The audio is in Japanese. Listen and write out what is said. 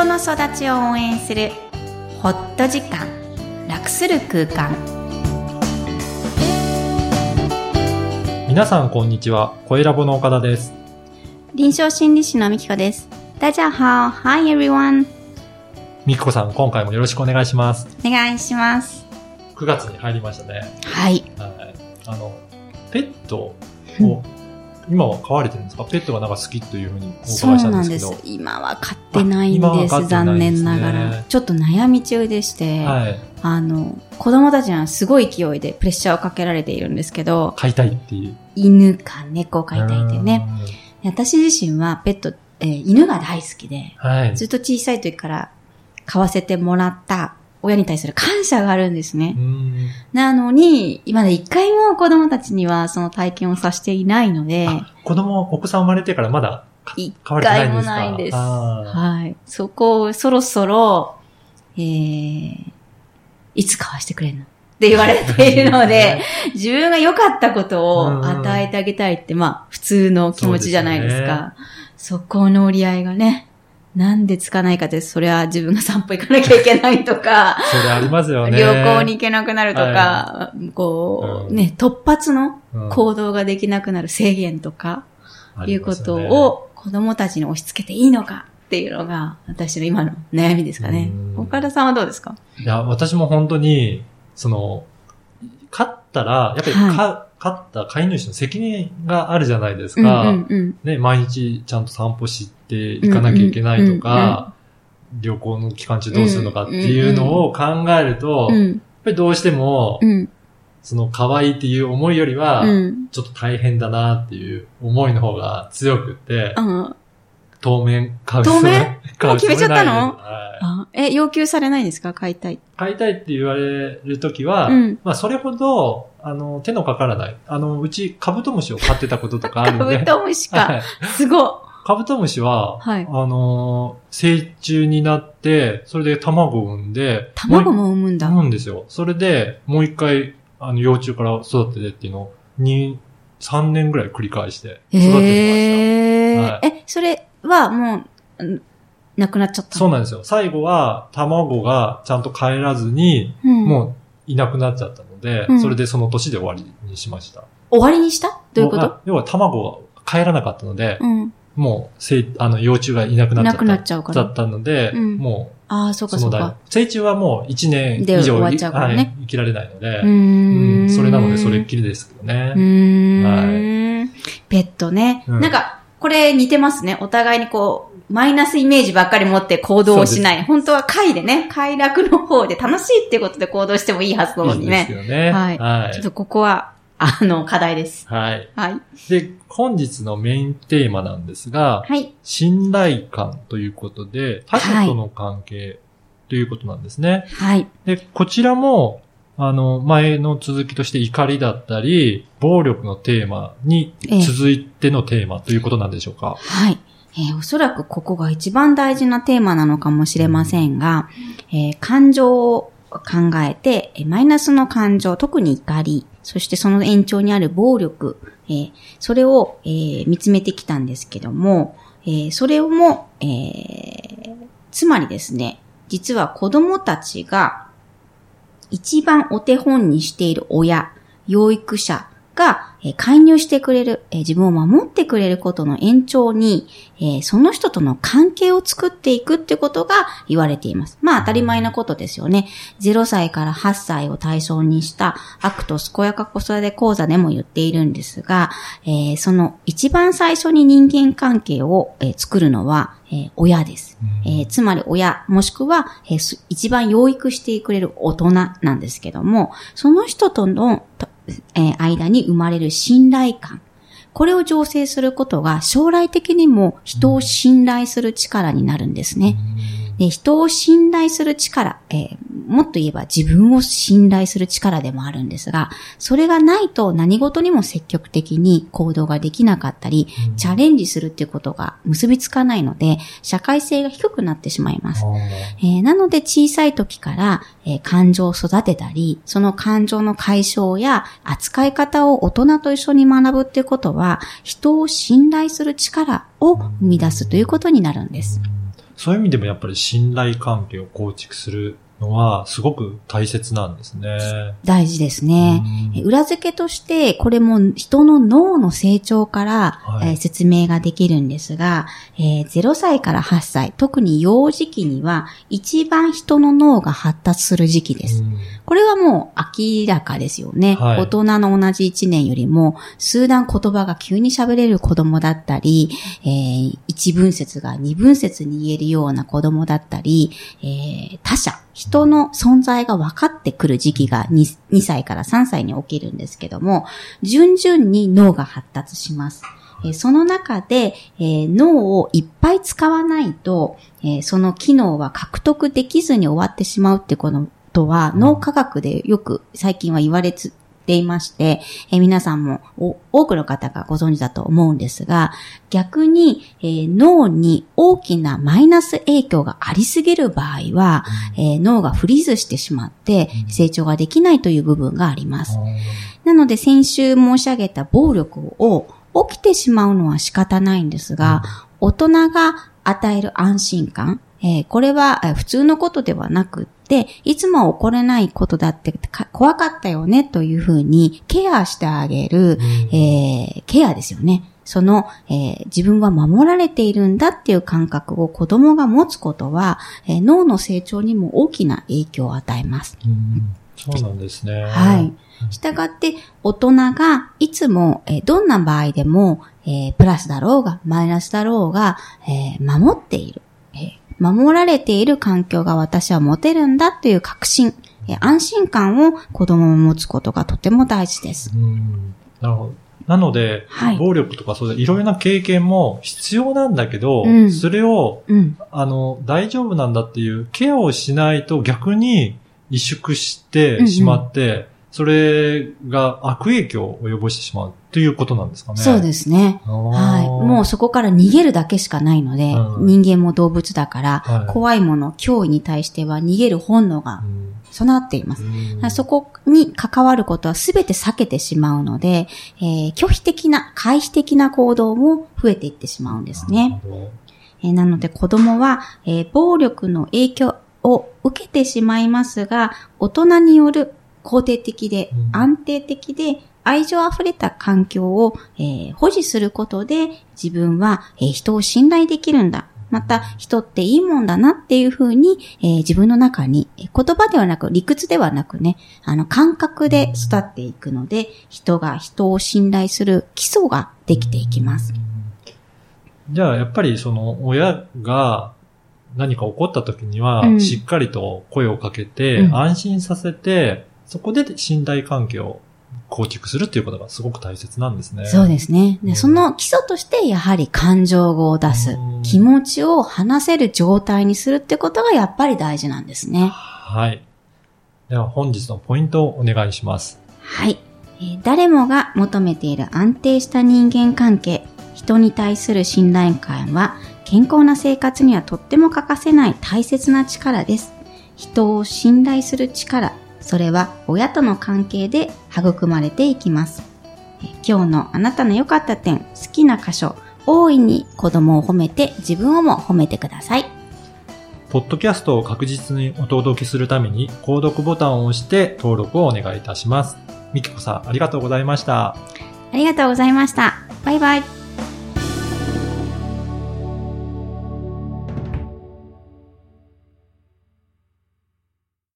人の育ちを応援するホット時間楽する空間。皆さんこんにちは。声ラボの岡田です。臨床心理士のみきこです。大家好。Hi everyone みきこさん今回もよろしくお願いします。お願いします。9月に入りましたね。はい。はい。あのペットを今は飼われてるんですか？ペットがなんか好きというふうにお伺いそうしたんですですけど。今は飼ってないんですあ今は飼ってない残んですね念ながらちょっと悩み中でして、はい。あの子供たちにはすごい勢いでプレッシャーをかけられているんですけど飼いたいっていう。犬か猫を飼いたいってね私自身はペット、えー犬が大好きでうん。はい。ずっと小さい時から飼わせてもらった親に対する感謝があるんですねう。んなのに、今まで一回も子供たちにはその体験をさせていないので、あ子供、お子さん生まれてからまだ一回もないんです。あはい。そこをそろそろ、えー、いつ買わしてくれんのって言われているので、自分が良かったことを与えてあげたいって、まあ、普通の気持ちじゃないですか。そこの折り合いがね、なんでつかないかって、それは自分が散歩行かなきゃいけないとか、ー それありますよね。旅行に行けなくなるとか、こう、うん。ね、突発のうん。行動ができなくなる制限とか、あいうことを子供たちに押し付けていいのかっていうのが、私の今の悩みですかね。うん。岡田さんはどうですか？いや、私も本当に、その、飼ったら、やっぱりは飼飼った飼い主の責任があるじゃないですうんか。うんうん。ね、毎日ちゃんと散歩していかなきゃいけないとか、旅行の期間中どうするのかっていうのを考えると、やっうん。ぱりどうしてもう、ん。その可愛いっていう思いよりは、うん。ちょっと大変だなっていう思いの方が強くって、うん。当面買う当面もう決めちゃったの？はいあえ、要求されないですか？買いたい。買いたいって言われるときは、うんまあそれほど、あの、手のかからない。あの、うちカブトムシを飼ってたこととかあるカんで。ブトムシか。はいすごカブトムシは、はいあのー、成虫になって、それで卵を産んで、卵もも産むんだ。産むんですよ。それで、もう一回、あの、幼虫から育ててっていうのを、2、3年ぐらい繰り返して育ててました。へーはいえ、それはもううん、なくなっちゃったのそうなんですよ。最後は、卵がちゃんと帰らずに、うんもういなくなっちゃったので、うんそれでその年で終わりにしました。終わりにした？どういうこと？要は卵が帰らなかったので、うん。もう、せいあの、幼虫がいなくなっちゃった。いなくなっちゃうからだったので、うんもああ、そうう、その代かそうか。。成虫はもう1年で以上終わっちゃうからねはい生きられないので、うんんそれなのでそれっきりですけどね。うーん。ペットね。うんなんか、これ似てますね。お互いにこう、マイナスイメージばっかり持って行動をしない。本当は快でね、快楽の方で楽しいっていうことで行動してもいいはずなのにいいですね。よね。はいはいちょっとここは、あの、課題です。はい。はい。で、本日のメインテーマなんですが、はい。信頼感ということで、他者との関係ということなんですね。はい。で、こちらも、あの、前の続きとして怒りだったり、暴力のテーマに続いてのテーマということなんでしょうか？はい。えーおそらくここが一番大事なテーマなのかもしれませんが、えー感情を考えて、えーマイナスの感情、特に怒り、そしてその延長にある暴力、えーそれを、えー見つめてきたんですけども、えーそれをも、えーつまりですね、実は子供たちが一番お手本にしている親、養育者が、えー介入してくれる、えー自分を守ってくれることの延長に、えーその人との関係を作っていくってことが言われています。まあ当たり前なことですよね。0歳から8歳を対象にした ACT 健やか子育て講座でも言っているんですが、えーその一番最初に人間関係を、えー作るのは、えー親です。えーつまり親、もしくは、え一番養育してくれる大人なんですけども、その人との、とえ間に生まれる信頼感。これを醸成することが将来的にも人を信頼する力になるんですね。で人を信頼する力、えーもっと言えば自分を信頼する力でもあるんですが、それがないと何事にも積極的に行動ができなかったり、うんチャレンジするっていうことが結びつかないので、社会性が低くなってしまいます。えーなので小さい時から、えー感情を育てたり、その感情の解消や扱い方を大人と一緒に学ぶっていうことは、人を信頼する力を生み出すということになるんです。そういう意味でもやっぱり信頼関係を構築するのはすごく大切なんですね。大事ですね。裏付けとして、これも人の脳の成長から、はい、えー、説明ができるんですが、えー、0歳から8歳、特に幼児期には一番人の脳が発達する時期です。これはもう明らかですよね。はい、大人の同じ1年よりも、数段言葉が急に喋れる子供だったり、えー、一分節が二分節に言えるような子供だったり、えー、他者、人の存在が分かってくる時期が 2, 2歳から3歳に起きるんですけども、順々に脳が発達します。えその中で、えー、脳をいっぱい使わないと、えー、その機能は獲得できずに終わってしまうってことは、脳科学でよく最近は言われつていまして、えー、皆さんも多くの方がご存知だと思うんですが、逆に、えー、脳に大きなマイナス影響がありすぎる場合は、うん、えー、脳がフリーズしてしまって成長ができないという部分があります。うん、なので先週申し上げた暴力を起きてしまうのは仕方ないんですが、うん、大人が与える安心感、えー、これは普通のことではなくて、いつも起これないことだって怖かったよねというふうにケアしてあげる、うん、えー、ケアですよね。その、えー、自分は守られているんだっていう感覚を子供が持つことは、えー、脳の成長にも大きな影響を与えます。うん、そうなんですね。はい。したがって、大人がいつも、えー、どんな場合でも、えー、プラスだろうが、マイナスだろうが、えー、守っている。守られている環境が私は持てるんだという確信、安心感を子供を持つことがとても大事です。なるほど。なので、はい、暴力とかそういろいろな経験も必要なんだけど、うん、それを、うん、あの、大丈夫なんだっていうケアをしないと逆に萎縮してしまって、うんうんそれが悪影響を及ぼしてしまうということなんですかね。そうですね。はい。もうそこから逃げるだけしかないので、うん、人間も動物だから、はい、怖いもの、脅威に対しては逃げる本能が備わっています。うん、そこに関わることは全て避けてしまうので、えー、拒否的な、回避的な行動も増えていってしまうんですね。えー、なので子供は、えー、暴力の影響を受けてしまいますが、大人による肯定的で、安定的で、愛情あふれた環境を、えー、保持することで自分は、えー、人を信頼できるんだ。また、人っていいもんだなっていうふうに、えー、自分の中に、言葉ではなく、理屈ではなくね、あの、感覚で育っていくので、人が人を信頼する基礎ができていきます。じゃあ、やっぱりその、親が何か起こった時には、しっかりと声をかけて、安心させて、そこで信頼関係を構築するっていうことがすごく大切なんですね。そうですね。で、うん、その基礎としてやはり感情語を出す、気持ちを話せる状態にするってことがやっぱり大事なんですね。はい。では本日のポイントをお願いします。はい。えー、誰もが求めている安定した人間関係、人に対する信頼感は健康な生活にはとっても欠かせない大切な力です。人を信頼する力、それは親との関係で育まれていきます。今日のあなたの良かった点、好きな箇所、大いに子供を褒めて自分をも褒めてください。ポッドキャストを確実にお届けするために、購読ボタンを押して登録をお願いいたします。みきこさん、ありがとうございました。ありがとうございました。バイバイ。